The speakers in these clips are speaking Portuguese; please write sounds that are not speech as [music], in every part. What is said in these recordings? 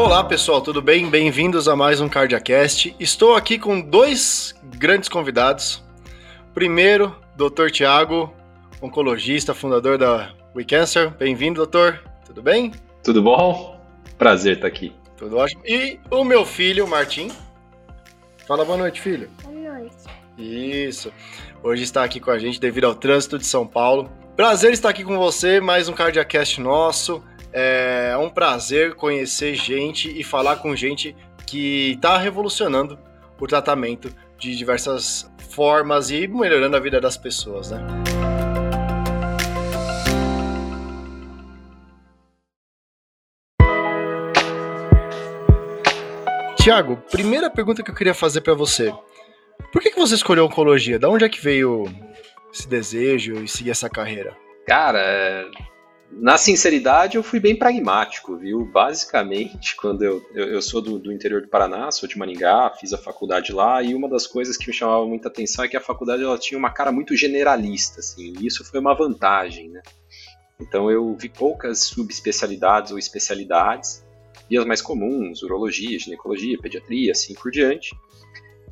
Olá pessoal, tudo bem? Bem-vindos a mais um CardiaCast. Estou aqui com dois grandes convidados. Primeiro, Dr. Tiago, oncologista, fundador da We Cancer. Bem-vindo, doutor. Tudo bem? Tudo bom? Prazer estar aqui. Tudo ótimo. E o meu filho, Martim. Fala boa noite, filho. Boa noite. Isso. Hoje está aqui com a gente devido ao trânsito de São Paulo. Prazer estar aqui com você, mais um CardiaCast nosso. É um prazer conhecer gente e falar com gente que está revolucionando o tratamento de diversas formas e melhorando a vida das pessoas, né? Tiago, primeira pergunta que eu queria fazer para você. Por que, que você escolheu oncologia? Da onde é que veio esse desejo e seguir essa carreira? Cara, é, na sinceridade, eu fui bem pragmático, viu? Basicamente, [laughs] quando eu, eu, eu sou do, do, interior do Paraná, sou de Maringá, fiz a faculdade lá, e uma das coisas que me chamava muita atenção é que a faculdade ela tinha uma cara muito generalista, assim, e isso foi uma vantagem, né? Então eu vi poucas subespecialidades ou especialidades, e as mais comuns, urologia, ginecologia, pediatria, assim por diante.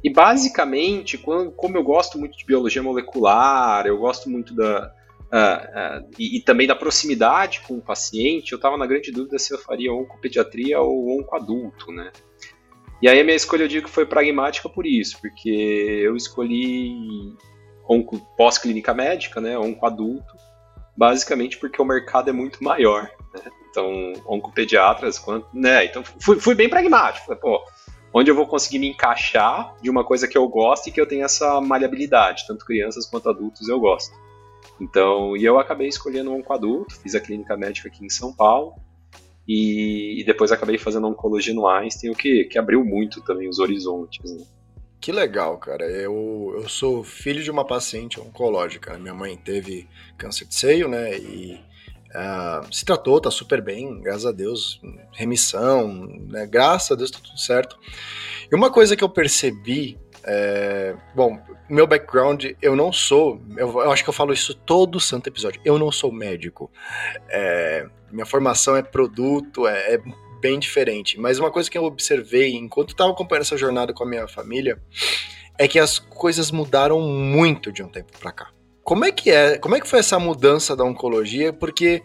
E basicamente, quando, como eu gosto muito de biologia molecular, eu gosto muito da. Uh, uh, e, e, também da proximidade com o paciente, eu estava na grande dúvida se eu faria oncopediatria ou oncoadulto, né? E aí a minha escolha eu digo que foi pragmática por isso, porque eu escolhi onco pós-clínica médica, né, oncoadulto, basicamente porque o mercado é muito maior. Né? Então, oncopediatras, quanto, né? Então, fui, fui bem pragmático. Falei, pô, onde eu vou conseguir me encaixar de uma coisa que eu gosto e que eu tenho essa maleabilidade, tanto crianças quanto adultos eu gosto. Então, e eu acabei escolhendo um oncoadulto, fiz a clínica médica aqui em São Paulo, e, e depois acabei fazendo oncologia no Einstein, o que, que abriu muito também os horizontes. Né? Que legal, cara. Eu, eu sou filho de uma paciente oncológica. Minha mãe teve câncer de seio, né? E uh, se tratou, tá super bem, graças a Deus. Remissão, né? Graças a Deus tá tudo certo. E uma coisa que eu percebi. É, bom, meu background, eu não sou. Eu, eu, acho que eu falo isso todo santo episódio. Eu não sou médico. É, minha formação é produto, é, é bem diferente. Mas uma coisa que eu observei enquanto estava acompanhando essa jornada com a minha família é que as coisas mudaram muito de um tempo para cá. Como é que é? Como é que foi essa mudança da oncologia? Porque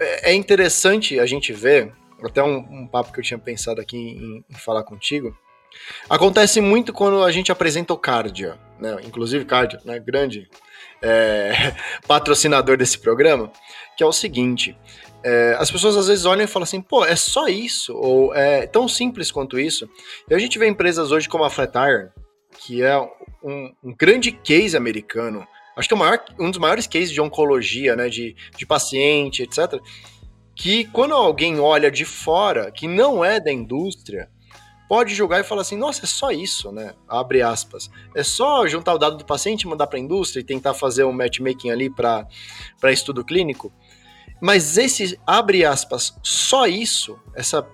é, é interessante a gente ver, até um, um papo que eu tinha pensado aqui em, em, falar contigo. Acontece muito quando a gente apresenta o Cardia, né? Inclusive Cardia, né? Grande é, [laughs] patrocinador desse programa, que é o seguinte: é, as pessoas às vezes olham e falam assim, pô, é só isso? Ou é tão simples quanto isso? E a gente vê empresas hoje como a Flatiron, que é um, um grande case americano, acho que é maior, um dos maiores cases de oncologia, né, de, de paciente, etc., que quando alguém olha de fora, que não é da indústria, pode julgar e falar assim, nossa, é só isso, né? Abre aspas. É só juntar o dado do paciente, mandar para a indústria e tentar fazer um matchmaking ali para estudo clínico. Mas esse, abre aspas, só isso, essa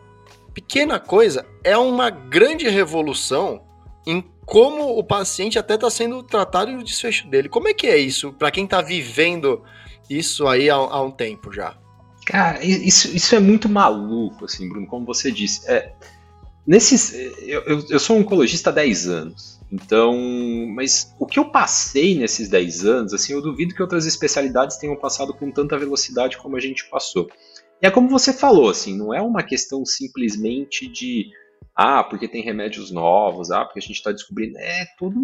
pequena coisa, é uma grande revolução em como o paciente até está sendo tratado e o desfecho dele. Como é que é isso para quem está vivendo isso aí há, há, um tempo já? Cara, isso, isso é muito maluco, assim, Bruno, como você disse. É, nesses, eu, eu, sou oncologista há 10 anos. Então, mas o que eu passei nesses 10 anos, assim, eu duvido que outras especialidades tenham passado com tanta velocidade como a gente passou. E é como você falou, assim, não é uma questão simplesmente de ah, porque tem remédios novos, ah, porque a gente está descobrindo. É toda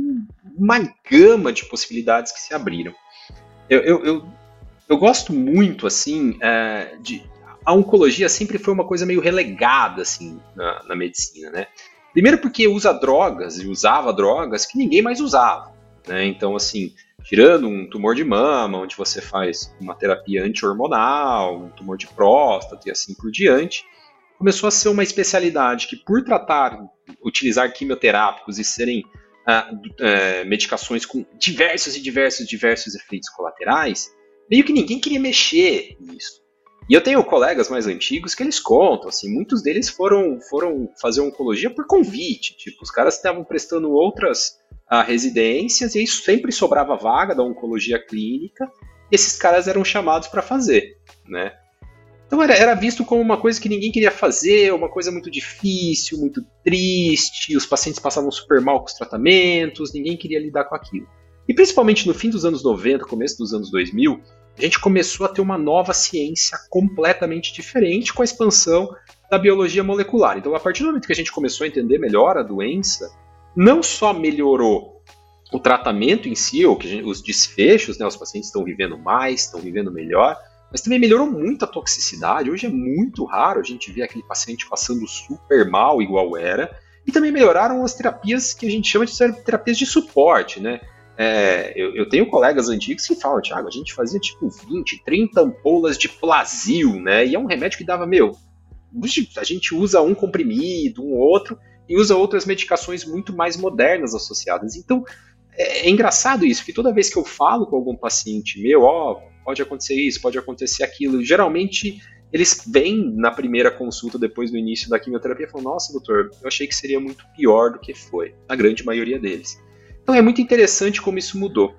uma gama de possibilidades que se abriram. Eu, eu, eu, eu gosto muito, assim, é, de. A oncologia sempre foi uma coisa meio relegada, assim, na, na medicina, né? Primeiro porque usa drogas e usava drogas que ninguém mais usava. Né? Então, assim, tirando um tumor de mama, onde você faz uma terapia anti-hormonal, um tumor de próstata e assim por diante, começou a ser uma especialidade que, por tratar, utilizar quimioterápicos e serem ah, é, medicações com diversos e diversos, diversos efeitos colaterais, meio que ninguém queria mexer nisso. E eu tenho colegas mais antigos que eles contam, assim, muitos deles foram, foram fazer oncologia por convite, tipo, os caras estavam prestando outras uh, residências e aí sempre sobrava vaga da oncologia clínica, esses caras eram chamados para fazer, né? Então era, era visto como uma coisa que ninguém queria fazer, uma coisa muito difícil, muito triste, os pacientes passavam super mal com os tratamentos, ninguém queria lidar com aquilo. E principalmente no fim dos anos 90, começo dos anos 2000, a gente começou a ter uma nova ciência completamente diferente com a expansão da biologia molecular. Então, a partir do momento que a gente começou a entender melhor a doença, não só melhorou o tratamento em si, ou que gente, os desfechos, né, os pacientes estão vivendo mais, estão vivendo melhor, mas também melhorou muito a toxicidade. Hoje é muito raro a gente ver aquele paciente passando super mal igual era. E também melhoraram as terapias que a gente chama de terapias de suporte, né? É, eu, eu, tenho colegas antigos que falam, Thiago, a gente fazia tipo 20, 30 ampolas de Plasil, né? E é um remédio que dava, meu, a gente usa um comprimido, um outro, e usa outras medicações muito mais modernas associadas. Então, é, é engraçado isso, que toda vez que eu falo com algum paciente meu, ó, pode acontecer isso, pode acontecer aquilo, geralmente eles vêm na primeira consulta depois do início da quimioterapia e falam, nossa, doutor, eu achei que seria muito pior do que foi, a grande maioria deles. Então é muito interessante como isso mudou.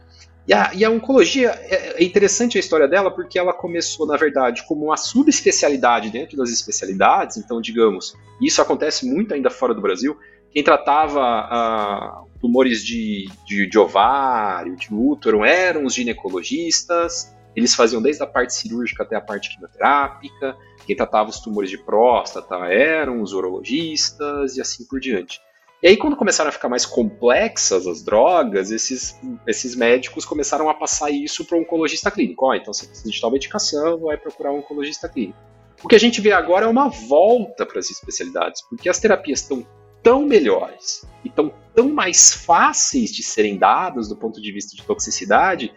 E a, e a oncologia, é, é interessante a história dela porque ela começou, na verdade, como uma subespecialidade dentro das especialidades. Então, digamos, isso acontece muito ainda fora do Brasil. Quem tratava ah, tumores de, de, de, ovário, de útero, eram os ginecologistas. Eles faziam desde a parte cirúrgica até a parte quimioterápica. Quem tratava os tumores de próstata eram os urologistas e assim por diante. E aí, quando começaram a ficar mais complexas as drogas, esses, esses médicos começaram a passar isso para um oncologista clínico. Ó, oh, então você precisa de tal medicação, vai procurar um oncologista clínico. O que a gente vê agora é uma volta para as especialidades, porque as terapias estão tão melhores e tão mais fáceis de serem dadas do ponto de vista de toxicidade,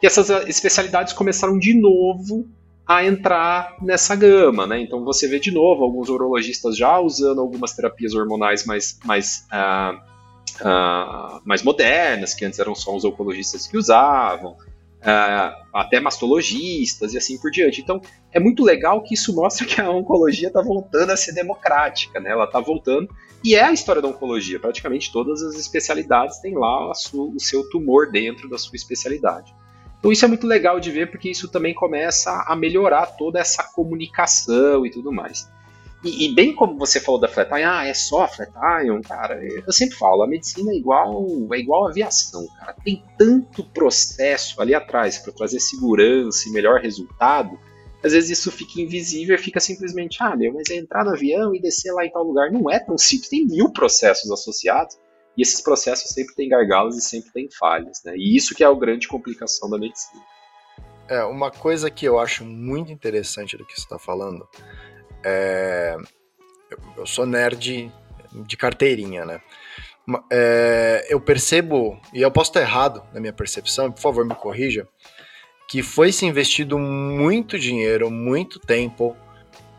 que essas especialidades começaram de novo a entrar nessa gama, né? Então você vê de novo alguns urologistas já usando algumas terapias hormonais mais, mais, uh, uh, mais modernas, que antes eram só os oncologistas que usavam, uh, até mastologistas e assim por diante. Então é muito legal que isso mostra que a oncologia está voltando a ser democrática, né? Ela está voltando e é a história da oncologia. Praticamente todas as especialidades têm lá sua, o seu tumor dentro da sua especialidade. Então isso é muito legal de ver porque isso também começa a melhorar toda essa comunicação e tudo mais. E, e bem como você falou da Flatiron, ah, é só Flatiron, cara, eu sempre falo, a medicina é igual, é igual a aviação, cara. Tem tanto processo ali atrás para trazer segurança e melhor resultado, às vezes isso fica invisível e fica simplesmente, ah, meu, mas é entrar no avião e descer lá em tal lugar. Não é tão simples, tem mil processos associados. E esses processos sempre têm gargalos e sempre têm falhas, né? E isso que é a grande complicação da medicina. É, uma coisa que eu acho muito interessante do que você está falando é... Eu sou nerd de carteirinha, né? É, eu percebo, e eu posso estar errado na minha percepção, por favor me corrija, que foi se investido muito dinheiro, muito tempo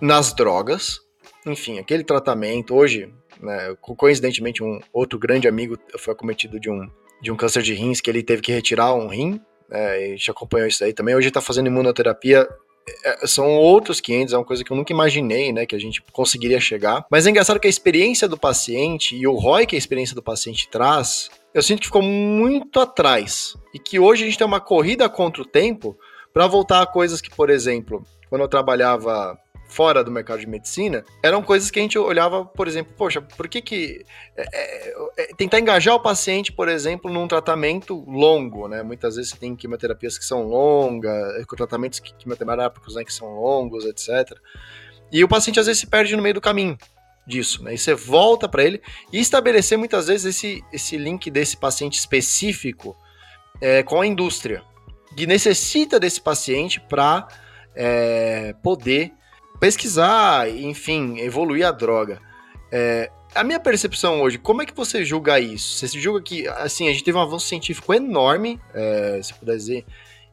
nas drogas, enfim, aquele tratamento. Hoje, né? Coincidentemente, um outro grande amigo foi acometido de um, de um câncer de rins que ele teve que retirar um rim. Né? A gente acompanhou isso aí também. Hoje está fazendo imunoterapia é, são outros 500, é uma coisa que eu nunca imaginei, né, que a gente conseguiria chegar. Mas é engraçado que a experiência do paciente e o ROI que a experiência do paciente traz, eu sinto que ficou muito atrás. E que hoje a gente tem uma corrida contra o tempo para voltar a coisas que, por exemplo, quando eu trabalhava fora do mercado de medicina, eram coisas que a gente olhava, por exemplo, poxa, por que que é, é, é, tentar engajar o paciente, por exemplo, num tratamento longo, né? Muitas vezes tem quimioterapias que são longas, tratamentos quimioterápicos, né, que são longos, etc. E o paciente às vezes se perde no meio do caminho disso, né? E você volta para ele e estabelecer muitas vezes esse, esse link desse paciente específico é, com a indústria, que necessita desse paciente para é, poder pesquisar, enfim, evoluir a droga. É, a minha percepção hoje, como é que você julga isso? Você julga que, assim, a gente teve um avanço científico enorme, é, se puder dizer,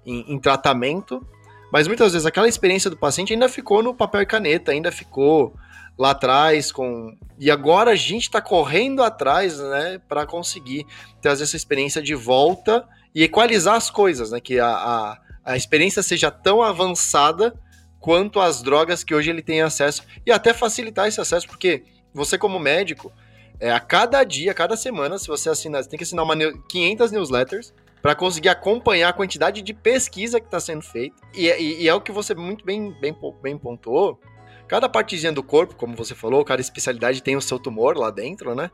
em, em, tratamento, mas muitas vezes aquela experiência do paciente ainda ficou no papel e caneta, ainda ficou lá atrás com e agora a gente está correndo atrás, né, para conseguir trazer essa experiência de volta e equalizar as coisas, né, que a, a, a experiência seja tão avançada quanto às drogas que hoje ele tem acesso e até facilitar esse acesso, porque você como médico, é, a cada dia, a cada semana, se você assinar, você tem que assinar uma 500 newsletters para conseguir acompanhar a quantidade de pesquisa que está sendo feita. E, e, e, é o que você muito bem, bem, bem pontuou. Cada partezinha do corpo, como você falou, cada especialidade tem o seu tumor lá dentro, né?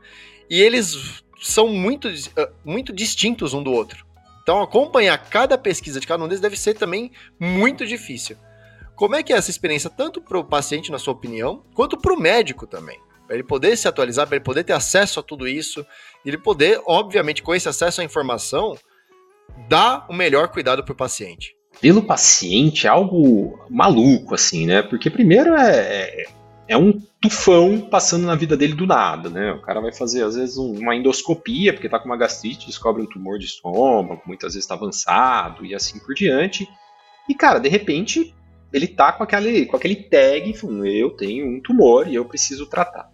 E eles são muito, ah, muito distintos um do outro. Então, acompanhar cada pesquisa de cada um deles deve ser também muito difícil. Como é que é essa experiência, tanto para o paciente, na sua opinião, quanto para o médico também? Para ele poder se atualizar, para ele poder ter acesso a tudo isso, ele poder, obviamente, com esse acesso à informação, dar o melhor cuidado para o paciente. Pelo paciente é algo maluco, assim, né? Porque primeiro é, é, é um tufão passando na vida dele do nada, né? O cara vai fazer, às vezes, uma endoscopia, porque tá com uma gastrite, descobre um tumor de estômago, muitas vezes está avançado e assim por diante. E, cara, de repente, ele tá com aquele, com aquele tag, falando, eu tenho um tumor e eu preciso tratar.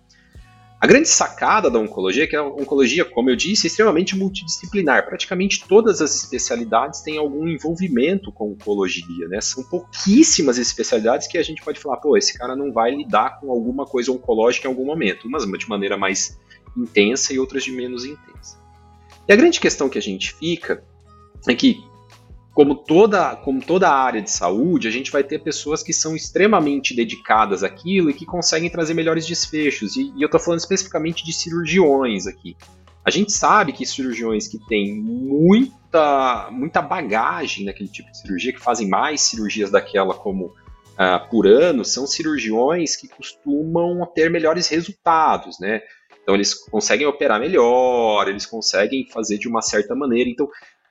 A grande sacada da oncologia é que a oncologia, como eu disse, é extremamente multidisciplinar. Praticamente todas as especialidades têm algum envolvimento com oncologia, né? São pouquíssimas especialidades que a gente pode falar, pô, esse cara não vai lidar com alguma coisa oncológica em algum momento, umas de maneira mais intensa e outras de menos intensa. E a grande questão que a gente fica é que como toda, como toda área de saúde, a gente vai ter pessoas que são extremamente dedicadas àquilo e que conseguem trazer melhores desfechos. E, e eu estou falando especificamente de cirurgiões aqui. A gente sabe que cirurgiões que têm muita, muita bagagem naquele tipo de cirurgia, que fazem mais cirurgias daquela como uh, por ano, são cirurgiões que costumam ter melhores resultados, né? Então eles conseguem operar melhor, eles conseguem fazer de uma certa maneira. Então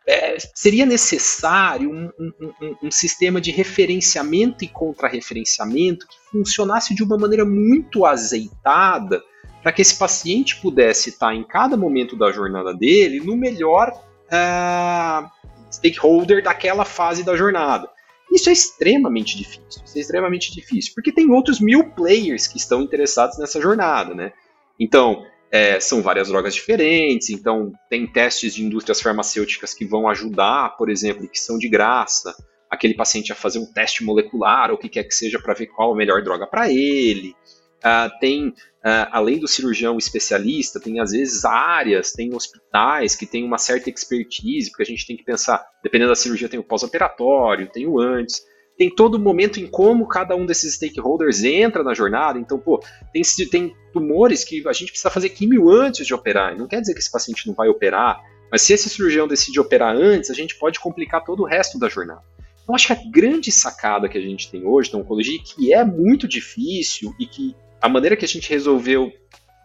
é, seria necessário um, um, um, um, sistema de referenciamento e contrarreferenciamento que funcionasse de uma maneira muito azeitada para que esse paciente pudesse estar em cada momento da jornada dele no melhor uh, stakeholder daquela fase da jornada. Isso é extremamente difícil, é extremamente difícil, porque tem outros mil players que estão interessados nessa jornada, né? Então, é, são várias drogas diferentes, então tem testes de indústrias farmacêuticas que vão ajudar, por exemplo, que são de graça, aquele paciente a fazer um teste molecular ou o que quer que seja para ver qual a melhor droga para ele. Uh, tem, uh, além do cirurgião especialista, tem às vezes áreas, tem hospitais que têm uma certa expertise, porque a gente tem que pensar, dependendo da cirurgia, tem o pós-operatório, tem o antes tem todo o momento em como cada um desses stakeholders entra na jornada. Então, pô, tem, tem tumores que a gente precisa fazer químio antes de operar. Não quer dizer que esse paciente não vai operar, mas se esse cirurgião decide operar antes, a gente pode complicar todo o resto da jornada. Então, acho que a grande sacada que a gente tem hoje na oncologia, que é muito difícil e que a maneira que a gente resolveu,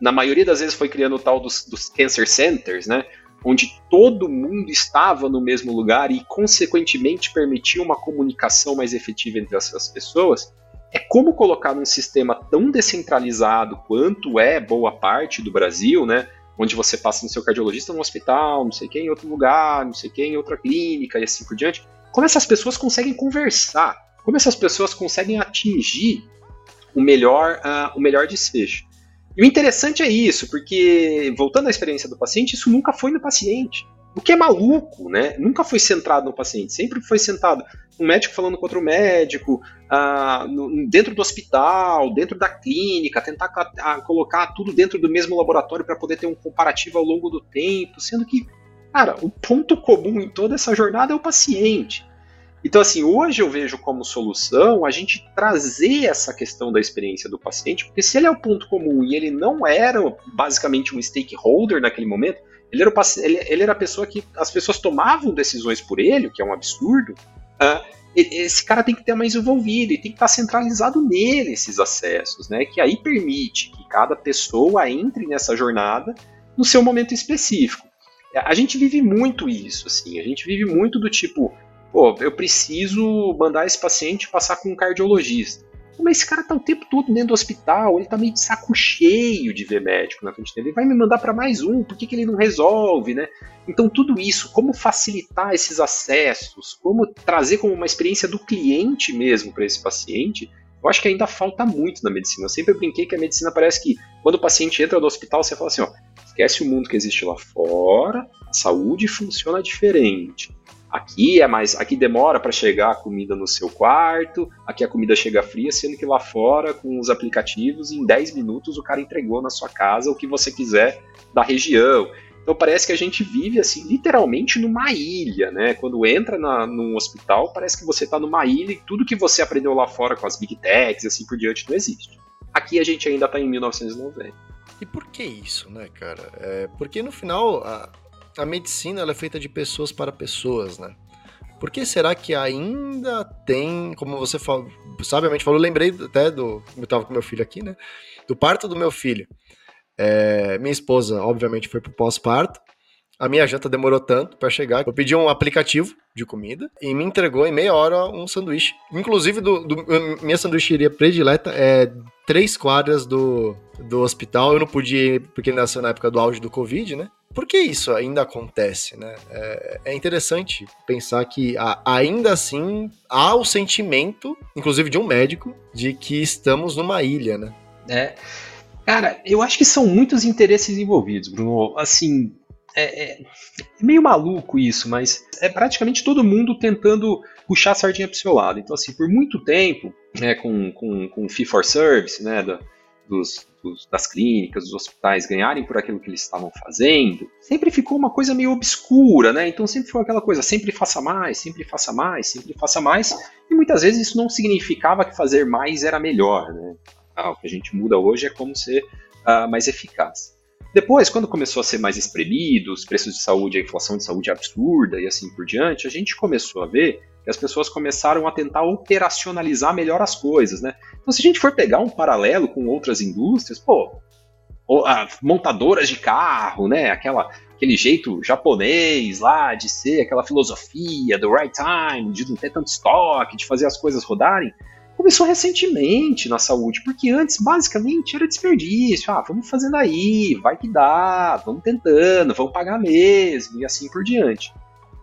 na maioria das vezes, foi criando o tal dos, dos cancer centers, né? Onde todo mundo estava no mesmo lugar e, consequentemente, permitia uma comunicação mais efetiva entre essas pessoas, é como colocar num sistema tão descentralizado quanto é boa parte do Brasil, né? Onde você passa no seu cardiologista no hospital, não sei quem em outro lugar, não sei quem em outra clínica e assim por diante. Como essas pessoas conseguem conversar? Como essas pessoas conseguem atingir o melhor, uh, o melhor desfecho? E o interessante é isso, porque, voltando à experiência do paciente, isso nunca foi no paciente. O que é maluco, né? Nunca foi centrado no paciente, sempre foi sentado um médico falando com outro médico, ah, no, dentro do hospital, dentro da clínica, tentar colocar tudo dentro do mesmo laboratório para poder ter um comparativo ao longo do tempo, sendo que, cara, o ponto comum em toda essa jornada é o paciente. Então, assim, hoje eu vejo como solução a gente trazer essa questão da experiência do paciente, porque se ele é o ponto comum e ele não era basicamente um stakeholder naquele momento, ele era, o, ele, ele era a pessoa que as pessoas tomavam decisões por ele, o que é um absurdo, uh, esse cara tem que ter mais envolvido e tem que estar centralizado nele esses acessos, né? Que aí permite que cada pessoa entre nessa jornada no seu momento específico. A gente vive muito isso, assim, a gente vive muito do tipo, pô, eu preciso mandar esse paciente passar com um cardiologista. Mas esse cara tá o tempo todo dentro do hospital, ele tá meio de saco cheio de ver médico na frente dele. Ele vai me mandar para mais um, por que, que ele não resolve, né? Então, tudo isso, como facilitar esses acessos, como trazer como uma experiência do cliente mesmo para esse paciente, eu acho que ainda falta muito na medicina. Eu sempre brinquei que a medicina parece que quando o paciente entra no hospital, você fala assim: ó, esquece o mundo que existe lá fora, a saúde funciona diferente. Aqui é mais, aqui demora para chegar a comida no seu quarto, aqui a comida chega fria, sendo que lá fora com os aplicativos em 10 minutos o cara entregou na sua casa o que você quiser da região. Então parece que a gente vive assim, literalmente numa ilha, né? Quando entra na, num hospital, parece que você está numa ilha e tudo que você aprendeu lá fora com as big techs e assim por diante não existe. Aqui a gente ainda está em 1990. E por que isso, né, cara? É, porque no final a, a medicina é feita de pessoas para pessoas, né? Por que será que ainda tem, como você falou, sabiamente falou, lembrei até do. Eu estava com meu filho aqui, né? Do parto do meu filho. É, minha esposa, obviamente, foi pro pós-parto. A minha janta demorou tanto para chegar. Eu pedi um aplicativo de comida e me entregou em meia hora um sanduíche. Inclusive, do, do minha sanduicheria predileta é três quadras do, do hospital. Eu não pude ir porque nasceu na época do auge do Covid, né? Por que isso ainda acontece, né? É, é interessante pensar que a, ainda assim há o sentimento, inclusive de um médico, de que estamos numa ilha, né? É. Cara, eu acho que são muitos interesses envolvidos, Bruno. Assim, é, é, meio maluco isso, mas é praticamente todo mundo tentando puxar a sardinha pro seu lado. Então, assim, por muito tempo, né, com, com, com fee for service, né, dos, dos, das clínicas, dos hospitais ganharem por aquilo que eles estavam fazendo, sempre ficou uma coisa meio obscura, né? Então sempre foi aquela coisa, sempre faça mais, sempre faça mais, sempre faça mais, e muitas vezes isso não significava que fazer mais era melhor, né? Ah, o que a gente muda hoje é como ser uh, mais eficaz. Depois, quando começou a ser mais espremido, os preços de saúde, a inflação de saúde absurda e assim por diante, a gente começou a ver que as pessoas começaram a tentar operacionalizar melhor as coisas, né? Então, se a gente for pegar um paralelo com outras indústrias, pô, montadoras de carro, né? Aquela, aquele jeito japonês lá de ser, aquela filosofia do right time, de não ter tanto estoque, de fazer as coisas rodarem, começou recentemente na saúde, porque antes basicamente era desperdício. Ah, vamos fazendo aí, vai que dá, vamos tentando, vamos pagar mesmo e assim por diante.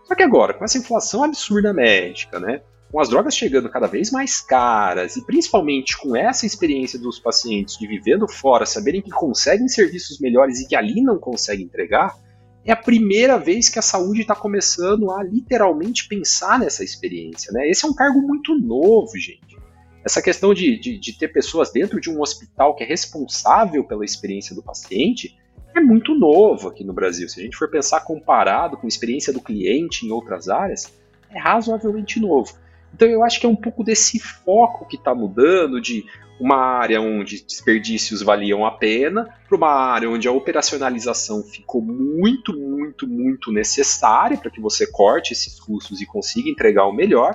Só que agora, com essa inflação absurda médica, né? Com as drogas chegando cada vez mais caras e principalmente com essa experiência dos pacientes de vivendo fora, saberem que conseguem serviços melhores e que ali não conseguem entregar, é a primeira vez que a saúde está começando a literalmente pensar nessa experiência. Né? Esse é um cargo muito novo, gente. Essa questão de, de, de, ter pessoas dentro de um hospital que é responsável pela experiência do paciente é muito novo aqui no Brasil. Se a gente for pensar comparado com a experiência do cliente em outras áreas, é razoavelmente novo. Então eu acho que é um pouco desse foco que está mudando de uma área onde desperdícios valiam a pena para uma área onde a operacionalização ficou muito, muito, muito necessária para que você corte esses custos e consiga entregar o melhor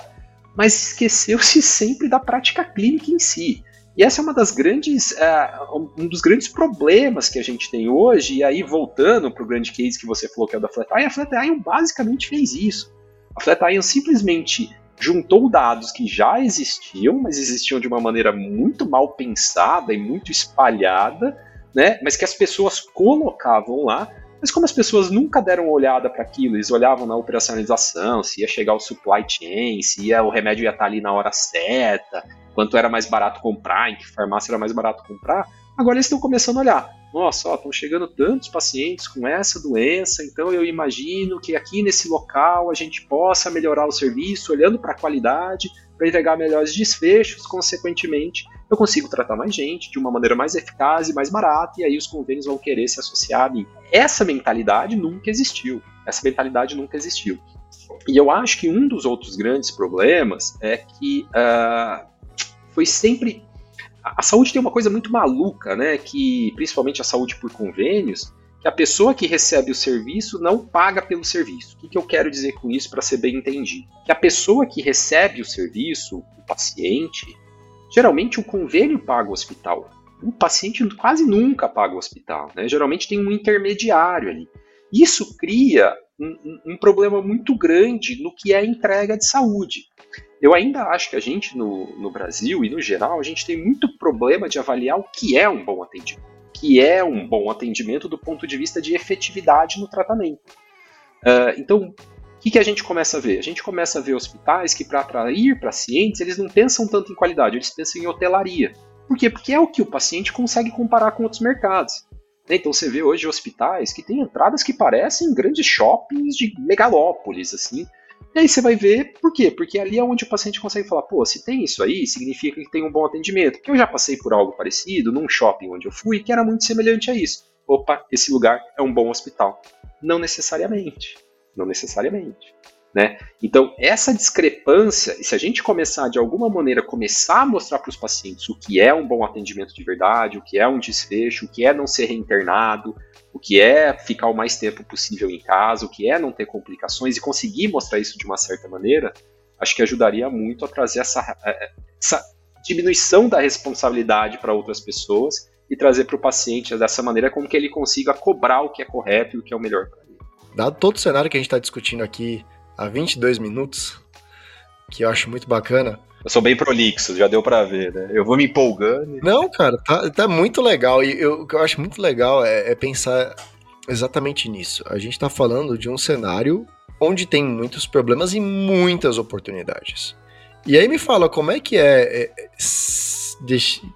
mas esqueceu-se sempre da prática clínica em si. E essa é uma das grandes, uh, um dos grandes problemas que a gente tem hoje, e aí voltando para o grande case que você falou que é o da Flatiron, a Flatiron basicamente fez isso. A Flatiron simplesmente juntou dados que já existiam, mas existiam de uma maneira muito mal pensada e muito espalhada, né? mas que as pessoas colocavam lá mas como as pessoas nunca deram uma olhada para aquilo, eles olhavam na operacionalização, se ia chegar o supply chain, se ia, o remédio ia estar tá ali na hora certa, quanto era mais barato comprar, em que farmácia era mais barato comprar, agora eles estão começando a olhar. Nossa, estão chegando tantos pacientes com essa doença, então eu imagino que aqui nesse local a gente possa melhorar o serviço, olhando para a qualidade, para entregar melhores desfechos, consequentemente, eu consigo tratar mais gente de uma maneira mais eficaz e mais barata, e aí os convênios vão querer se associar a mim. Essa mentalidade nunca existiu. Essa mentalidade nunca existiu. E eu acho que um dos outros grandes problemas é que uh, foi sempre. A saúde tem uma coisa muito maluca, né? Que principalmente a saúde por convênios, que a pessoa que recebe o serviço não paga pelo serviço. O que, eu quero dizer com isso para ser bem entendido? Que a pessoa que recebe o serviço, o paciente, geralmente o convênio paga o hospital. O paciente quase nunca paga o hospital. Né? Geralmente tem um intermediário ali. Isso cria um, um, problema muito grande no que é entrega de saúde. Eu ainda acho que a gente no, no Brasil e no geral, a gente tem muito problema de avaliar o que é um bom atendimento que é um bom atendimento do ponto de vista de efetividade no tratamento. Uh, então, o que, que, a gente começa a ver? A gente começa a ver hospitais que, para atrair pacientes, eles não pensam tanto em qualidade, eles pensam em hotelaria. Por quê? Porque é o que o paciente consegue comparar com outros mercados. Né, então você vê hoje hospitais que têm entradas que parecem grandes shoppings de megalópolis, assim, e aí você vai ver por quê? Porque ali é onde o paciente consegue falar, pô, se tem isso aí, significa que tem um bom atendimento. Porque eu já passei por algo parecido num shopping onde eu fui que era muito semelhante a isso. Opa, esse lugar é um bom hospital. Não necessariamente. Não necessariamente. Né? Então, essa discrepância, se a gente começar de alguma maneira começar a mostrar para os pacientes o que é um bom atendimento de verdade, o que é um desfecho, o que é não ser reinternado, o que é ficar o mais tempo possível em casa, o que é não ter complicações e conseguir mostrar isso de uma certa maneira, acho que ajudaria muito a trazer essa, eh, essa diminuição da responsabilidade para outras pessoas e trazer para o paciente dessa maneira como que ele consiga cobrar o que é correto e o que é o melhor para ele. Dado todo o cenário que a gente está discutindo aqui há 22 minutos, que eu acho muito bacana. Eu sou bem prolixo, já deu para ver, né? Eu vou me empolgando. Não, cara, tá, tá muito legal. E eu, o que eu acho muito legal é, é pensar exatamente nisso. A gente tá falando de um cenário onde tem muitos problemas e muitas oportunidades. E aí me fala, como é que é, é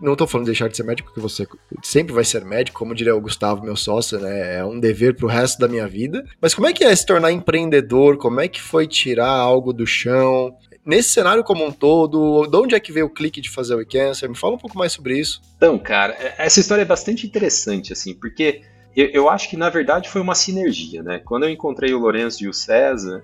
não estou falando de deixar de ser médico, porque você sempre vai ser médico, como diria o Gustavo, meu sócio, né? É um dever para o resto da minha vida. Mas como é que é se tornar empreendedor? Como é que foi tirar algo do chão? Nesse cenário como um todo, de onde é que veio o clique de fazer o Cancer? Me fala um pouco mais sobre isso. Então, cara, é, essa história é bastante interessante, assim, porque eu, eu, acho que na verdade foi uma sinergia, né? Quando eu encontrei o Lourenço e o César,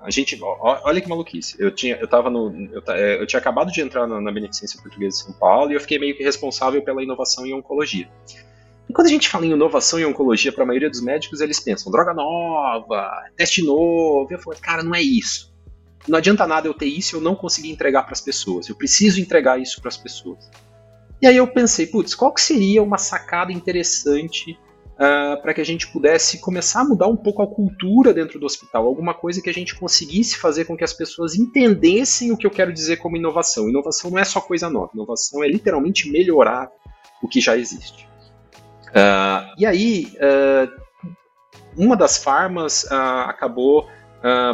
a gente, ó, olha que maluquice. Eu tinha, eu tava no, eu, é, eu tinha acabado de entrar na, na Beneficência Portuguesa de São Paulo e eu fiquei meio que responsável pela inovação em oncologia. E quando a gente fala em inovação em oncologia, para a maioria dos médicos, eles pensam droga nova, teste novo. Eu falo, cara, não é isso. Não adianta nada eu ter isso e eu não conseguir entregar para as pessoas. Eu preciso entregar isso para as pessoas. E aí eu pensei, putz, qual que seria uma sacada interessante uh, para que a gente pudesse começar a mudar um pouco a cultura dentro do hospital, alguma coisa que a gente conseguisse fazer com que as pessoas entendessem o que eu quero dizer como inovação. Inovação não é só coisa nova, inovação é literalmente melhorar o que já existe. Uh, e aí, uh, uma das farmas acabou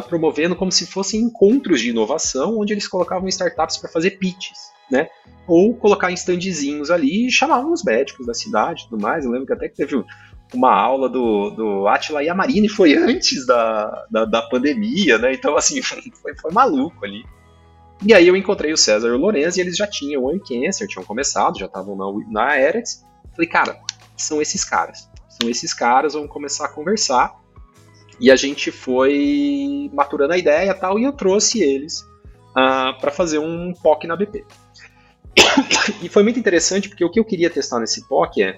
promovendo como se fossem encontros de inovação, onde eles colocavam startups para fazer pitches, né? Ou colocar em standzinhos ali e chamavam os médicos da cidade e tudo mais. Eu lembro que até que teve uma aula do, do Atila Yamarini, foi antes da, da, da, pandemia, né? Então, assim, [laughs] foi, foi maluco ali. E aí eu encontrei o César e o Lorenzo e eles já tinham o Cancer, tinham começado, já estavam na, na Eretz. Falei, cara, são esses caras. São esses caras, vamos começar a conversar. E a gente foi maturando a ideia e tal, e eu trouxe eles uh, ah, para fazer um POC na BP. [coughs] e foi muito interessante, porque o que eu queria testar nesse POC é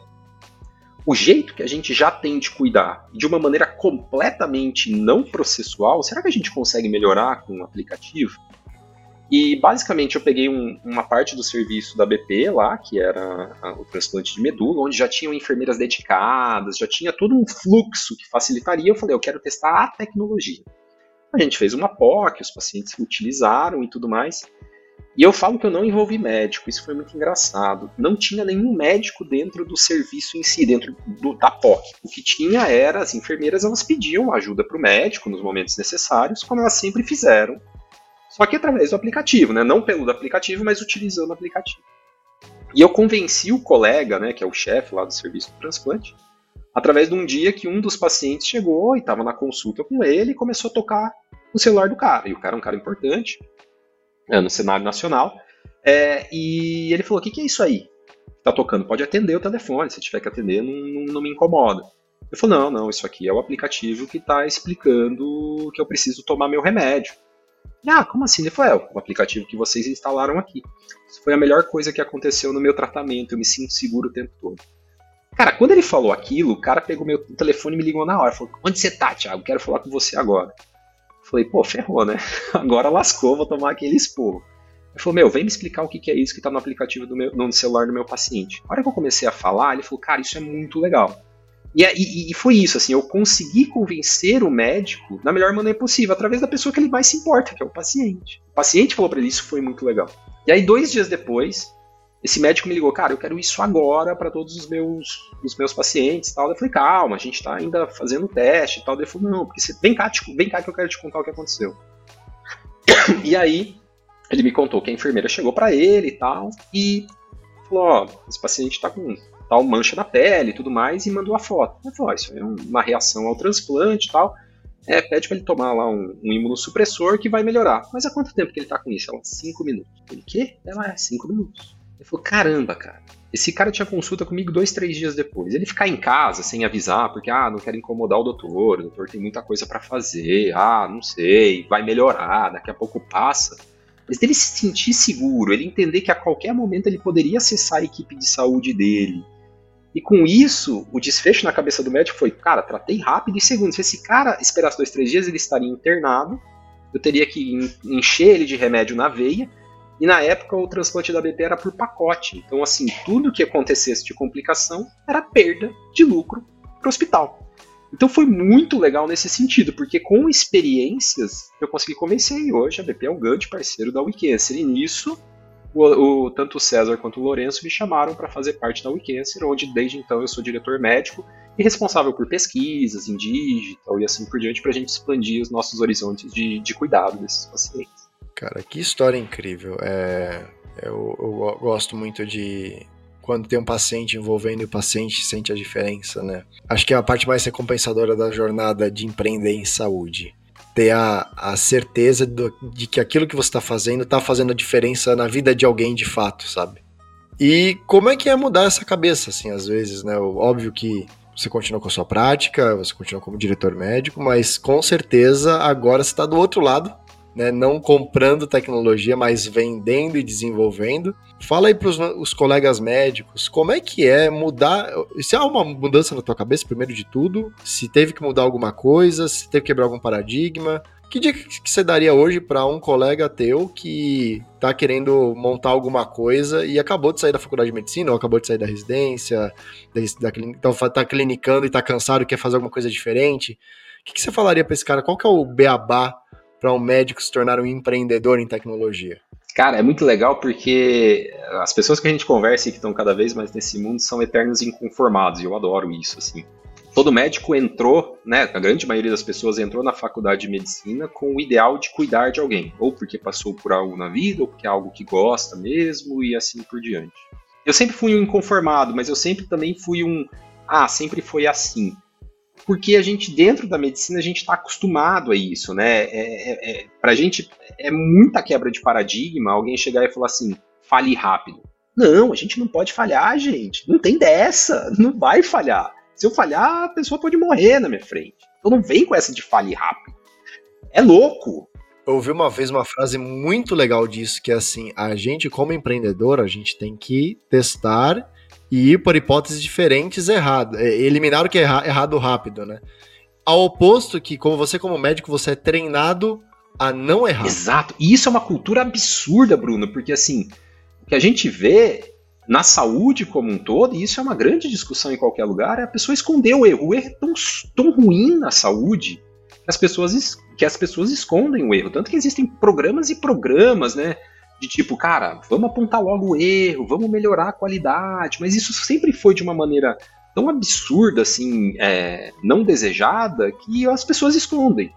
o jeito que a gente já tem de cuidar de uma maneira completamente não processual, será que a gente consegue melhorar com o aplicativo? E basicamente eu peguei um, uma parte do serviço da BP lá, que era o transplante de medula, onde já tinham enfermeiras dedicadas, já tinha todo um fluxo que facilitaria. Eu falei, eu quero testar a tecnologia. A gente fez uma POC, os pacientes utilizaram e tudo mais. E eu falo que eu não envolvi médico, isso foi muito engraçado. Não tinha nenhum médico dentro do serviço em si, dentro do, da POC. O que tinha era as enfermeiras, elas pediam ajuda para o médico nos momentos necessários, como elas sempre fizeram. Só que através do aplicativo, né? Não pelo aplicativo, mas utilizando o aplicativo. E eu convenci o colega, né, que é o chefe lá do serviço do transplante, através de um dia que um dos pacientes chegou e estava na consulta com ele e começou a tocar o celular do cara. E o cara é um cara importante, é, no cenário nacional. É, e ele falou: O que, que é isso aí? Tá tocando? Pode atender o telefone, se tiver que atender, não, não, não me incomoda. Eu falei: Não, não, isso aqui é o aplicativo que está explicando que eu preciso tomar meu remédio. Ah, como assim? Ele falou: É, o aplicativo que vocês instalaram aqui. Isso foi a melhor coisa que aconteceu no meu tratamento, eu me sinto seguro o tempo todo. Cara, quando ele falou aquilo, o cara pegou meu telefone e me ligou na hora. Falou: Onde você tá, Thiago? Quero falar com você agora. Falei, pô, ferrou, né? [laughs] Agora lascou, vou tomar aquele esporro. Ele falou, meu, vem me explicar o que é isso que está no aplicativo do meu, no celular do meu paciente. A hora que eu comecei a falar, ele falou, cara, isso é muito legal. E, e, e, foi isso, assim, eu consegui convencer o médico da melhor maneira possível, através da pessoa que ele mais se importa, que é o paciente. O paciente falou para ele, isso foi muito legal. E aí, dois dias depois, esse médico me ligou, cara, eu quero isso agora para todos os meus, os meus pacientes tal. Eu falei, calma, a gente está ainda fazendo teste e tal. Ele falou, não, porque você, vem cá, tipo, vem cá que eu quero te contar o que aconteceu. [coughs] e aí, ele me contou que a enfermeira chegou para ele e tal, e falou, ó, esse paciente está com tal mancha na pele e tudo mais, e mandou a foto. Ele falou, ó, isso é uma reação ao transplante e tal. É, pede para ele tomar lá um, um, imunossupressor que vai melhorar. Mas há quanto tempo que ele está com isso? Ela, cinco minutos. Ele, quê? Ela, é, cinco minutos. Ele falou: caramba, cara. Esse cara tinha consulta comigo dois, três dias depois. Ele ficar em casa sem avisar, porque, ah, não quero incomodar o doutor, o doutor tem muita coisa para fazer, ah, não sei, vai melhorar, daqui a pouco passa. Mas dele se sentir seguro, ele entender que a qualquer momento ele poderia acessar a equipe de saúde dele. E com isso, o desfecho na cabeça do médico foi: cara, tratei rápido e segundo, se esse cara esperasse dois, três dias, ele estaria internado, eu teria que encher ele de remédio na veia, e na época o transplante da BP era por pacote. Então, assim, tudo que acontecesse de complicação era perda de lucro para o hospital. Então foi muito legal nesse sentido, porque com experiências eu consegui convencer e hoje a BP é um grande parceiro da Wicancer. E nisso, o, o, tanto o César quanto o Lourenço me chamaram para fazer parte da Wicancer, onde desde então eu sou diretor médico e responsável por pesquisas em digital e assim por diante, para a gente expandir os nossos horizontes de, de cuidado desses pacientes. Cara, que história incrível. É, eu, eu gosto muito de quando tem um paciente envolvendo e o paciente sente a diferença, né? Acho que é a parte mais recompensadora da jornada de empreender em saúde. Ter a, a certeza do, de que aquilo que você está fazendo está fazendo a diferença na vida de alguém de fato, sabe? E como é que é mudar essa cabeça, assim, às vezes, né? Óbvio que você continua com a sua prática, você continua como diretor médico, mas com certeza agora você está do outro lado né, não comprando tecnologia, mas vendendo e desenvolvendo. Fala aí para os colegas médicos, como é que é mudar? Se há uma mudança na tua cabeça, primeiro de tudo, se teve que mudar alguma coisa, se teve que quebrar algum paradigma. Que dica que você daria hoje para um colega teu que está querendo montar alguma coisa e acabou de sair da faculdade de medicina ou acabou de sair da residência, da, da, então está clinicando e está cansado quer fazer alguma coisa diferente? O que, que você falaria para esse cara? Qual que é o beabá para um médico se tornar um empreendedor em tecnologia? Cara, é muito legal porque as pessoas que a gente conversa e que estão cada vez mais nesse mundo são eternos inconformados, e eu adoro isso, assim. Todo médico entrou, né, a grande maioria das pessoas entrou na faculdade de medicina com o ideal de cuidar de alguém, ou porque passou por algo na vida, ou porque é algo que gosta mesmo, e assim por diante. Eu sempre fui um inconformado, mas eu sempre também fui um, ah, sempre foi assim porque a gente, dentro da medicina, a gente está acostumado a isso, né? É, é, é, pra gente é muita quebra de paradigma alguém chegar e falar assim, fale rápido. Não, a gente não pode falhar, gente. Não tem dessa. Não vai falhar. Se eu falhar, a pessoa pode morrer na minha frente. Então não vem com essa de fale rápido. É louco. Eu ouvi uma vez uma frase muito legal disso, que é assim, a gente, como empreendedor, a gente tem que testar e ir por hipóteses diferentes errado, é, eliminar o que é errado rápido, né? Ao oposto que, como você como médico, você é treinado a não errar. Exato. E isso é uma cultura absurda, Bruno, porque assim, o que a gente vê na saúde como um todo, e isso é uma grande discussão em qualquer lugar, é a pessoa esconder o erro. O erro é tão, tão ruim na saúde que as pessoas que as pessoas escondem o erro. Tanto que existem programas e programas, né? De tipo, cara, vamos apontar logo o erro, vamos melhorar a qualidade, mas isso sempre foi de uma maneira tão absurda, assim, é, não desejada, que as pessoas escondem.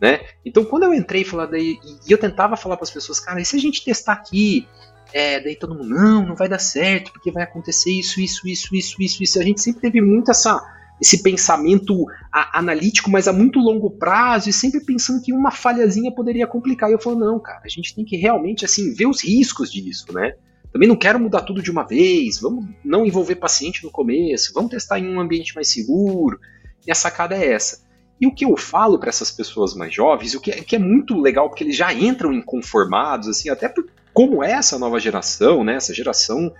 Né? Então, quando eu entrei falar daí, e eu tentava falar para as pessoas, cara, e se a gente testar aqui? É, daí todo mundo, não, não vai dar certo, porque vai acontecer isso, isso, isso, isso, isso, isso. A gente sempre teve muito essa, esse pensamento analítico, mas a muito longo prazo, e sempre pensando que uma falhazinha poderia complicar. E eu falo, não, cara, a gente tem que realmente assim ver os riscos disso, né? Também não quero mudar tudo de uma vez, vamos não envolver paciente no começo, vamos testar em um ambiente mais seguro. E a sacada é essa. E o que eu falo para essas pessoas mais jovens, o que é, que é, muito legal, porque eles já entram inconformados, assim, até por como é essa nova geração, né? Essa geração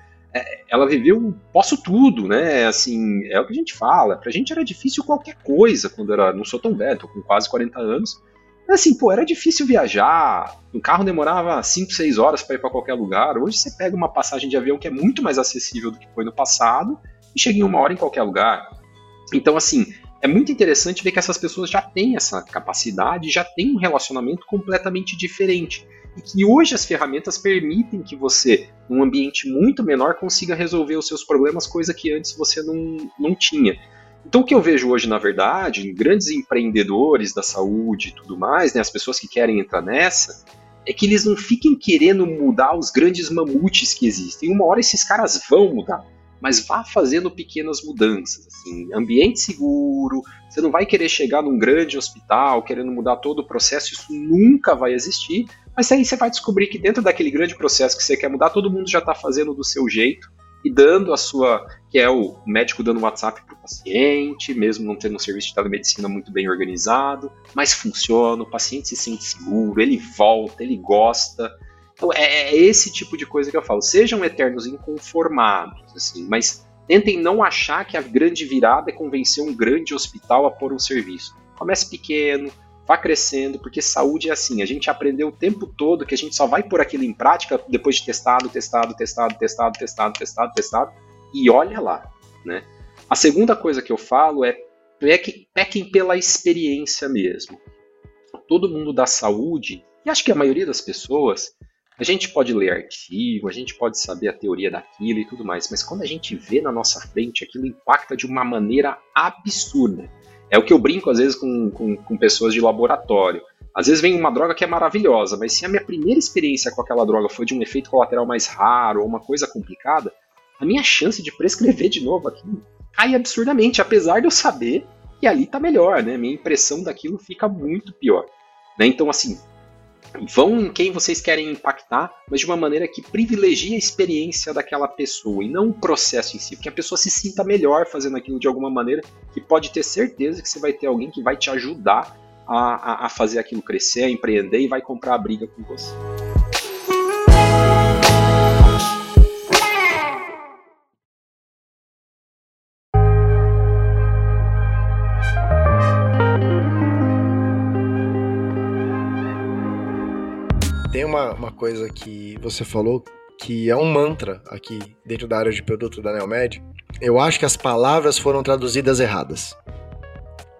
ela viveu posso tudo, né? Assim, é o que a gente fala. Pra gente era difícil qualquer coisa quando era. Não sou tão velho, tô com quase 40 anos. Mas assim, pô, era difícil viajar. Um carro demorava 5, 6 horas para ir para qualquer lugar. Hoje você pega uma passagem de avião que é muito mais acessível do que foi no passado e chega em uma hora em qualquer lugar. Então, assim, é muito interessante ver que essas pessoas já têm essa capacidade, já têm um relacionamento completamente diferente e que hoje as ferramentas permitem que você, num ambiente muito menor, consiga resolver os seus problemas, coisa que antes você não, não tinha. Então, o que eu vejo hoje, na verdade, em grandes empreendedores da saúde e tudo mais, né, as pessoas que querem entrar nessa, é que eles não fiquem querendo mudar os grandes mamutes que existem. Uma hora esses caras vão mudar. Mas vá fazendo pequenas mudanças, assim, ambiente seguro, você não vai querer chegar num grande hospital querendo mudar todo o processo, isso nunca vai existir, mas aí você vai descobrir que dentro daquele grande processo que você quer mudar, todo mundo já está fazendo do seu jeito e dando a sua, que é o médico dando WhatsApp para o paciente, mesmo não tendo um serviço de telemedicina muito bem organizado, mas funciona, o paciente se sente seguro, ele volta, ele gosta. Então é, é esse tipo de coisa que eu falo. Sejam eternos inconformados, assim, mas tentem não achar que a grande virada é convencer um grande hospital a pôr um serviço. Comece pequeno, vá crescendo, porque saúde é assim, a gente aprendeu o tempo todo que a gente só vai pôr aquilo em prática depois de testado, testado, testado, testado, testado, testado, testado, e olha lá, né? A segunda coisa que eu falo é pequem, pela experiência mesmo. Todo mundo da saúde, e acho que a maioria das pessoas, a gente pode ler artigo, a gente pode saber a teoria daquilo e tudo mais, mas quando a gente vê na nossa frente, aquilo impacta de uma maneira absurda. É o que eu brinco às vezes com, com, com pessoas de laboratório. Às vezes vem uma droga que é maravilhosa, mas se a minha primeira experiência com aquela droga foi de um efeito colateral mais raro ou uma coisa complicada, a minha chance de prescrever de novo aquilo cai absurdamente, apesar de eu saber que ali tá melhor, né? Minha impressão daquilo fica muito pior. Né? Então, assim, vão em quem vocês querem impactar, mas de uma maneira que privilegie a experiência daquela pessoa e não o processo em si, porque a pessoa se sinta melhor fazendo aquilo de alguma maneira, que pode ter certeza que você vai ter alguém que vai te ajudar a, a, a fazer aquilo crescer, a empreender e vai comprar a briga com você. Coisa que você falou que é um mantra aqui dentro da área de produto da Neomed. Eu acho que as palavras foram traduzidas erradas.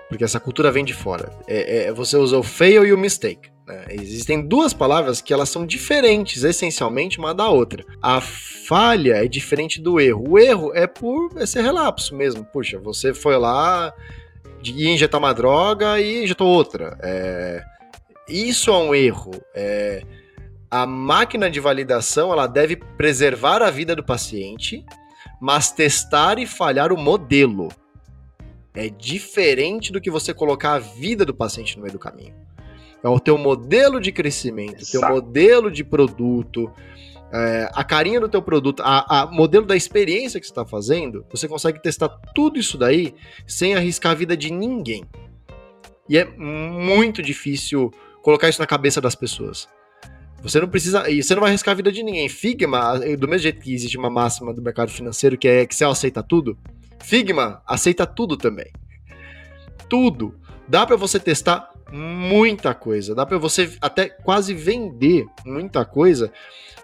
Porque essa cultura vem de fora. É, é, você usou fail e o mistake. Né? Existem duas palavras que elas são diferentes, essencialmente, uma da outra. A falha é diferente do erro. O erro é por esse relapso mesmo. Puxa, você foi lá e injetar uma droga e injetou outra. É... Isso é um erro. É a máquina de validação ela deve preservar a vida do paciente, mas testar e falhar o modelo. É diferente do que você colocar a vida do paciente no meio do caminho. É o teu modelo de crescimento, o teu modelo de produto, é, a carinha do teu produto, a, a modelo da experiência que você está fazendo, você consegue testar tudo isso daí sem arriscar a vida de ninguém. E é muito difícil colocar isso na cabeça das pessoas. Você não precisa. E você não vai arriscar a vida de ninguém. Figma, do mesmo jeito que existe uma máxima do mercado financeiro que é Excel aceita tudo, Figma aceita tudo também. Tudo. Dá para você testar muita coisa. Dá para você até quase vender muita coisa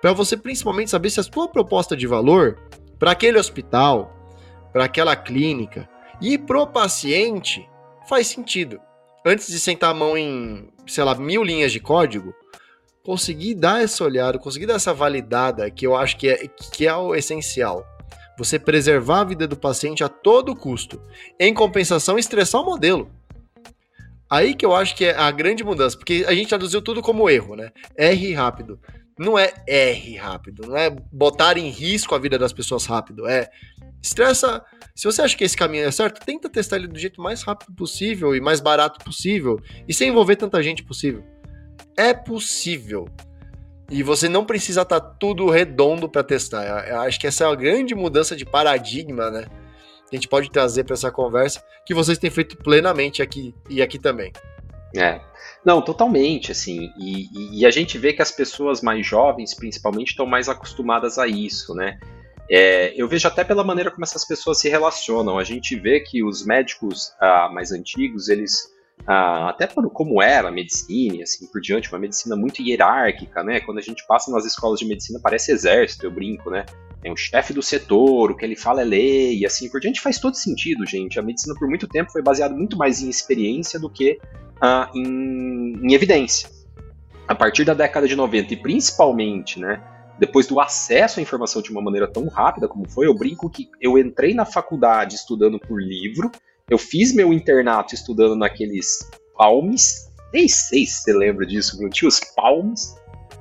para você principalmente saber se a sua proposta de valor para aquele hospital, para aquela clínica e pro paciente faz sentido. Antes de sentar a mão em, sei lá, mil linhas de código, conseguir dar essa olhada, conseguir dar essa validada, que eu acho que é, que é o essencial. Você preservar a vida do paciente a todo custo. Em compensação, estressar o modelo. Aí que eu acho que é a grande mudança, porque a gente traduziu tudo como erro, né? R rápido. Não é R rápido, não é botar em risco a vida das pessoas rápido, é estressa. Se você acha que esse caminho é certo, tenta testar ele do jeito mais rápido possível e mais barato possível e sem envolver tanta gente possível é possível. E você não precisa estar tá tudo redondo para testar. Eu acho que essa é a grande mudança de paradigma, né? Que a gente pode trazer para essa conversa, que vocês têm feito plenamente aqui e aqui também. É. Não, totalmente, assim. E, e a gente vê que as pessoas mais jovens, principalmente, estão mais acostumadas a isso, né? É, eu vejo até pela maneira como essas pessoas se relacionam. A gente vê que os médicos ah, mais antigos, eles ah, até por como era a medicina e assim por diante, uma medicina muito hierárquica, né? Quando a gente passa nas escolas de medicina parece exército, eu brinco, né? É um chefe do setor, o que ele fala é lei, e assim por diante faz todo sentido, gente. A medicina por muito tempo foi baseada muito mais em experiência do que ah, em, em evidência. A partir da década de 90 e principalmente, né? depois do acesso à informação de uma maneira tão rápida como foi, eu brinco que eu entrei na faculdade estudando por livro eu fiz meu internato estudando naqueles palmes. Nem sei se você lembra disso. Tinha os palmes.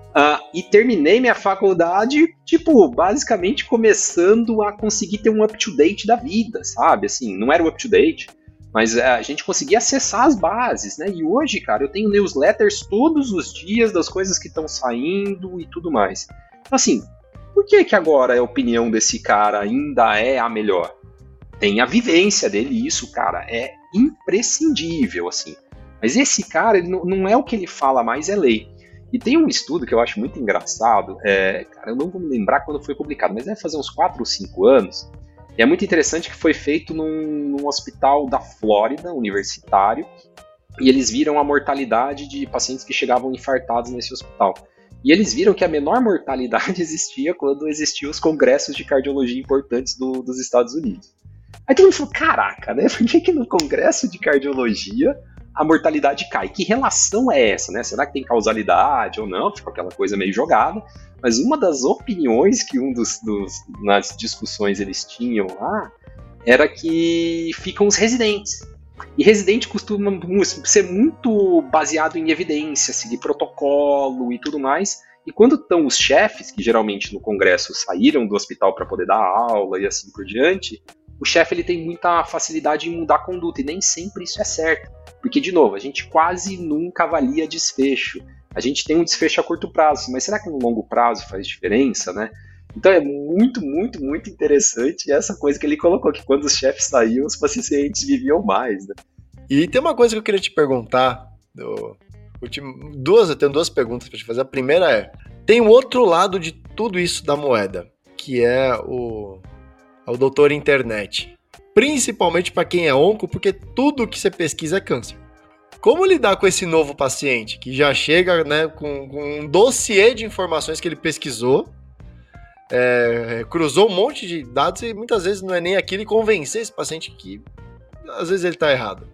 Uh, e terminei minha faculdade, tipo, basicamente começando a conseguir ter um up-to-date da vida, sabe? Assim, não era o up-to-date, mas uh, a gente conseguia acessar as bases, né? E hoje, cara, eu tenho newsletters todos os dias das coisas que estão saindo e tudo mais. Então, assim, por que que agora a opinião desse cara ainda é a melhor? Tem a vivência dele, isso, cara, é imprescindível, assim. Mas esse cara, ele não, não é o que ele fala mais, é lei. E tem um estudo que eu acho muito engraçado, é, cara, eu não vou me lembrar quando foi publicado, mas deve fazer uns 4 ou 5 anos. E é muito interessante que foi feito num, num hospital da Flórida, universitário, e eles viram a mortalidade de pacientes que chegavam infartados nesse hospital. E eles viram que a menor mortalidade [laughs] existia quando existiam os congressos de cardiologia importantes do, dos Estados Unidos. Aí todo mundo falou, caraca, né? [laughs] Por que, que no congresso de cardiologia a mortalidade cai. Que relação é essa, né? Será que tem causalidade ou não? Ficou aquela coisa meio jogada. Mas uma das opiniões que um dos, dos nas discussões eles tinham lá era que ficam os residentes. E residente costuma ser muito baseado em evidência, seguir protocolo e tudo mais. E quando estão os chefes, que geralmente no congresso saíram do hospital para poder dar aula e assim por diante, o chefe ele tem muita facilidade em mudar a conduta e nem sempre isso é certo. Porque, de novo, a gente quase nunca avalia desfecho. A gente tem um desfecho a curto prazo, mas será que no longo prazo faz diferença, né? Então é muito, muito, muito interessante essa coisa que ele colocou, que quando os chefes saíam, os pacientes viviam mais, né? E tem uma coisa que eu queria te perguntar, do, último, duas, eu tenho duas perguntas para te fazer. A primeira é, tem o outro lado de tudo isso da moeda, que é o, é o doutor internet principalmente para quem é onco, porque tudo que você pesquisa é câncer. Como lidar com esse novo paciente que já chega né, com, com um dossiê de informações que ele pesquisou, é, cruzou um monte de dados e muitas vezes não é nem aquilo e convencer esse paciente que às vezes ele está errado?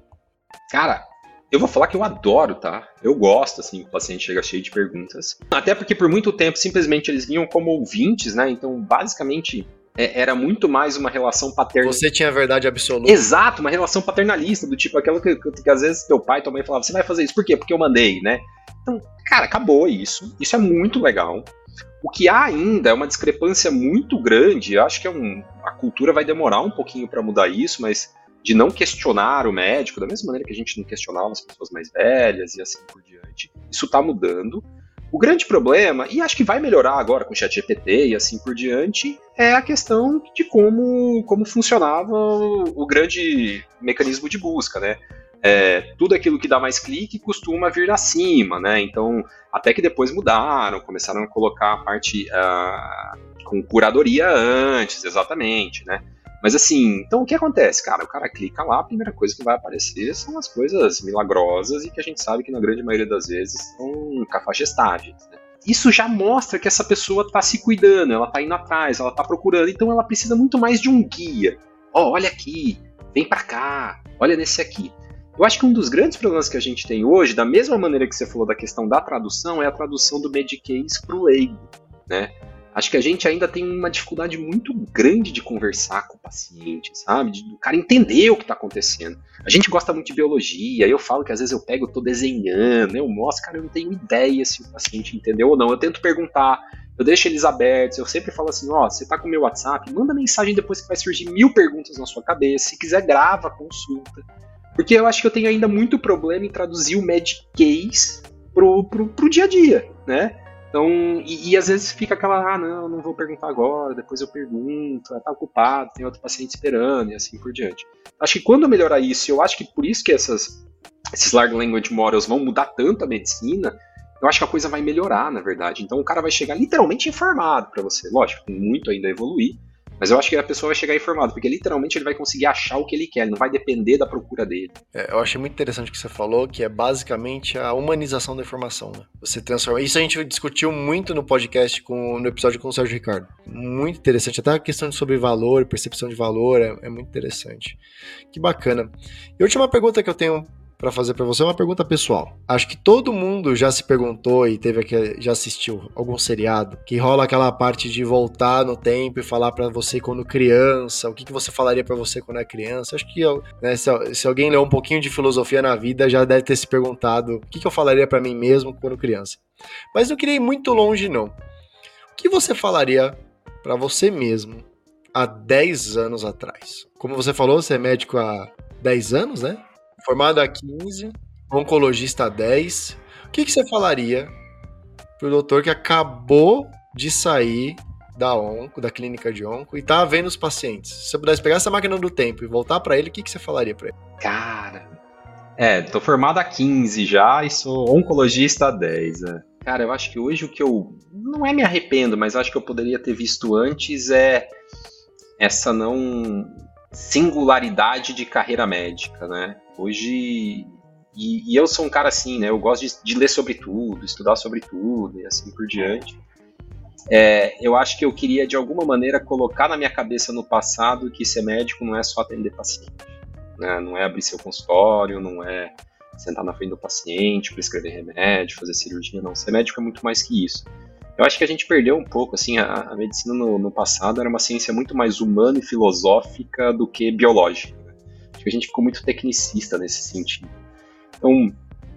Cara, eu vou falar que eu adoro, tá? Eu gosto, assim, o paciente chega cheio de perguntas. Até porque por muito tempo simplesmente eles vinham como ouvintes, né? Então, basicamente, é, era muito mais uma relação paternalista. Você tinha a verdade absoluta. Exato, uma relação paternalista, do tipo aquela que, que, que às vezes teu pai tua mãe falavam, você vai fazer isso, por quê? Porque eu mandei, né? Então, cara, acabou isso. Isso é muito legal. O que há ainda é uma discrepância muito grande. Eu acho que é um, a cultura vai demorar um pouquinho para mudar isso, mas de não questionar o médico, da mesma maneira que a gente não questionava as pessoas mais velhas e assim por diante. Isso está mudando. O grande problema, e acho que vai melhorar agora com o ChatGPT e assim por diante, é a questão de como, como funcionava o, grande mecanismo de busca, né? É, tudo aquilo que dá mais clique costuma vir acima, né? Então, até que depois mudaram, começaram a colocar a parte uh, com curadoria antes, exatamente, né? Mas assim, então o que acontece? Cara, o cara clica lá, a primeira coisa que vai aparecer são as coisas milagrosas e que a gente sabe que na grande maioria das vezes são cafajestáveis. Né? Isso já mostra que essa pessoa está se cuidando, ela está indo atrás, ela está procurando, então ela precisa muito mais de um guia. Ó, oh, olha aqui, vem para cá, olha nesse aqui. Eu acho que um dos grandes problemas que a gente tem hoje, da mesma maneira que você falou da questão da tradução, é a tradução do Medicaid para o leigo, né? Acho que a gente ainda tem uma dificuldade muito grande de conversar com o paciente, sabe? De, do cara entender o que está acontecendo. A gente gosta muito de biologia, eu falo que às vezes eu pego, eu tô desenhando, eu mostro, cara, eu não tenho ideia se o paciente entendeu ou não. Eu tento perguntar, eu deixo eles abertos, eu sempre falo assim, ó, você tá com o meu WhatsApp, manda mensagem depois que vai surgir mil perguntas na sua cabeça, se quiser grava consulta. Porque eu acho que eu tenho ainda muito problema em traduzir o Medicase pro, pro, pro dia a dia, né? Então, e, e, às vezes fica aquela, ah, não, não vou perguntar agora, depois eu pergunto, tá ocupado, tem outro paciente esperando e assim por diante. Acho que quando melhorar isso, eu acho que por isso que essas, esses Large Language Models vão mudar tanto a medicina, eu acho que a coisa vai melhorar, na verdade. Então o cara vai chegar literalmente informado para você, lógico, muito ainda evoluir, mas eu acho que a pessoa vai chegar informada, porque literalmente ele vai conseguir achar o que ele quer, ele não vai depender da procura dele. É, eu achei muito interessante o que você falou, que é basicamente a humanização da informação. Né? Você transforma. Isso a gente discutiu muito no podcast, com, no episódio com o Sérgio Ricardo. Muito interessante. Até a questão sobre valor, percepção de valor, é, é muito interessante. Que bacana. E a última pergunta que eu tenho para fazer para você uma pergunta pessoal. Acho que todo mundo já se perguntou e teve aquele, já assistiu algum seriado que rola aquela parte de voltar no tempo e falar para você quando criança, o que, que você falaria para você quando é criança. Acho que né, se, se, alguém leu um pouquinho de filosofia na vida já deve ter se perguntado o que, que eu falaria para mim mesmo quando criança. Mas não queria ir muito longe não. O que você falaria para você mesmo há 10 anos atrás? Como você falou, você é médico há 10 anos, né? Formado há 15, oncologista há 10. O que, que você falaria pro doutor que acabou de sair da onco, da clínica de onco e tá vendo os pacientes? Se você pudesse pegar essa máquina do tempo e voltar para ele, o que, que você falaria para ele? Cara, é, tô formado há 15 já e sou oncologista há 10. É. Cara, eu acho que hoje o que eu. Não é me arrependo, mas acho que eu poderia ter visto antes é essa não singularidade de carreira médica, né? Hoje. E, e, eu sou um cara assim, né? Eu gosto de, de, ler sobre tudo, estudar sobre tudo e assim por diante. É, eu acho que eu queria, de alguma maneira, colocar na minha cabeça no passado que ser médico não é só atender paciente. Né? Não é abrir seu consultório, não é sentar na frente do paciente, prescrever remédio, fazer cirurgia, não. Ser médico é muito mais que isso. Eu acho que a gente perdeu um pouco, assim, a, a medicina no, no, passado era uma ciência muito mais humana e filosófica do que biológica. Que a gente ficou muito tecnicista nesse sentido. Então,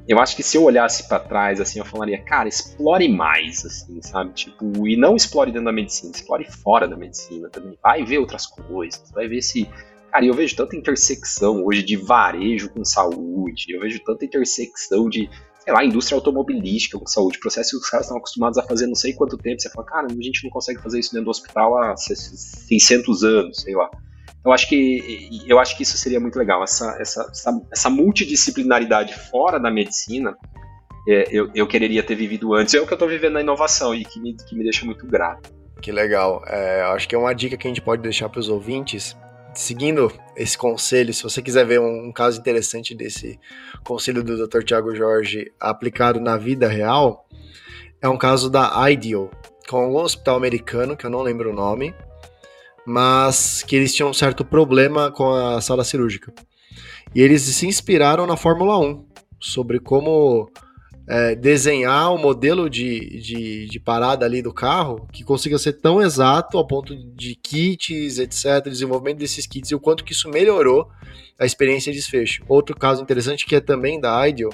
eu acho que se eu olhasse para trás, assim, eu falaria, cara, explore mais, assim, sabe? Tipo, e não explore dentro da medicina, explore fora da medicina também. Vai ver outras coisas, vai ver se. Cara, eu vejo tanta intersecção hoje de varejo com saúde, eu vejo tanta intersecção de sei lá, indústria automobilística com saúde, processo que os caras estão acostumados a fazer não sei quanto tempo, você fala, cara, a gente não consegue fazer isso dentro do hospital há 600 anos, sei lá. Eu acho que, eu acho que isso seria muito legal, essa, essa, essa, essa multidisciplinaridade fora da medicina, é, eu, eu quereria ter vivido antes, é o que eu estou vivendo na inovação e que me, que me deixa muito grato. Que legal. É, acho que é uma dica que a gente pode deixar para os ouvintes seguindo esse conselho, se você quiser ver um, caso interessante desse conselho do Dr. Tiago Jorge aplicado na vida real, é um caso da Ideal, com um hospital americano, que eu não lembro o nome, mas que eles tinham um certo problema com a sala cirúrgica. E eles se inspiraram na Fórmula 1, sobre como é, desenhar o um modelo de, de, de, parada ali do carro que consiga ser tão exato ao ponto de kits, etc., desenvolvimento desses kits e o quanto que isso melhorou a experiência de desfecho. Outro caso interessante que é também da Ideal,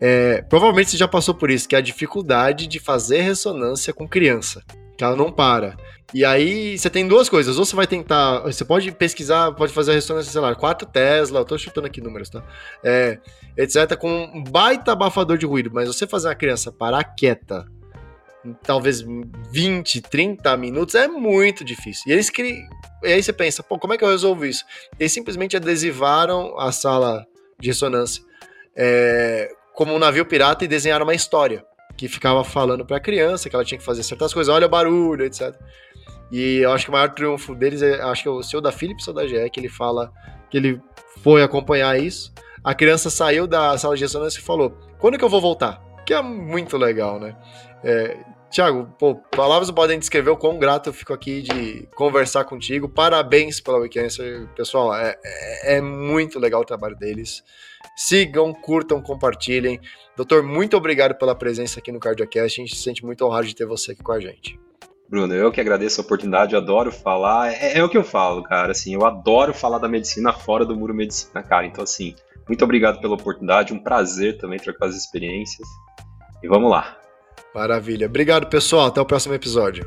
é, provavelmente você já passou por isso, que é a dificuldade de fazer ressonância com criança, que ela não para. E aí você tem duas coisas. Ou você vai tentar. Você pode pesquisar, pode fazer a ressonância, sei lá, 4 Tesla, eu tô chutando aqui números, tá? É, etc., com um baita abafador de ruído. Mas você fazer uma criança parar quieta, talvez 20, 30 minutos, é muito difícil. E eles criam. E aí você pensa, pô, como é que eu resolvo isso? Eles simplesmente adesivaram a sala de ressonância é, como um navio pirata e desenharam uma história que ficava falando para a criança que ela tinha que fazer certas coisas, olha o barulho, etc. E eu acho que o maior triunfo deles é, acho que é o seu da Philips ou da GE, que ele fala que ele foi acompanhar isso. A criança saiu da sala de ressonância e falou: quando que eu vou voltar? Que é muito legal, né? É, Tiago, palavras podem descrever o quão grato eu fico aqui de conversar contigo. Parabéns pela Weekend, pessoal. É, é, é, muito legal o trabalho deles. Sigam, curtam, compartilhem. Doutor, muito obrigado pela presença aqui no CardioCast. A gente se sente muito honrado de ter você aqui com a gente. Bruno, eu que agradeço a oportunidade, adoro falar. É, é, o que eu falo, cara. Assim, eu adoro falar da medicina fora do muro medicina, cara. Então, assim, muito obrigado pela oportunidade. Um prazer também trocar as experiências. E vamos lá. Maravilha. Obrigado, pessoal. Até o próximo episódio.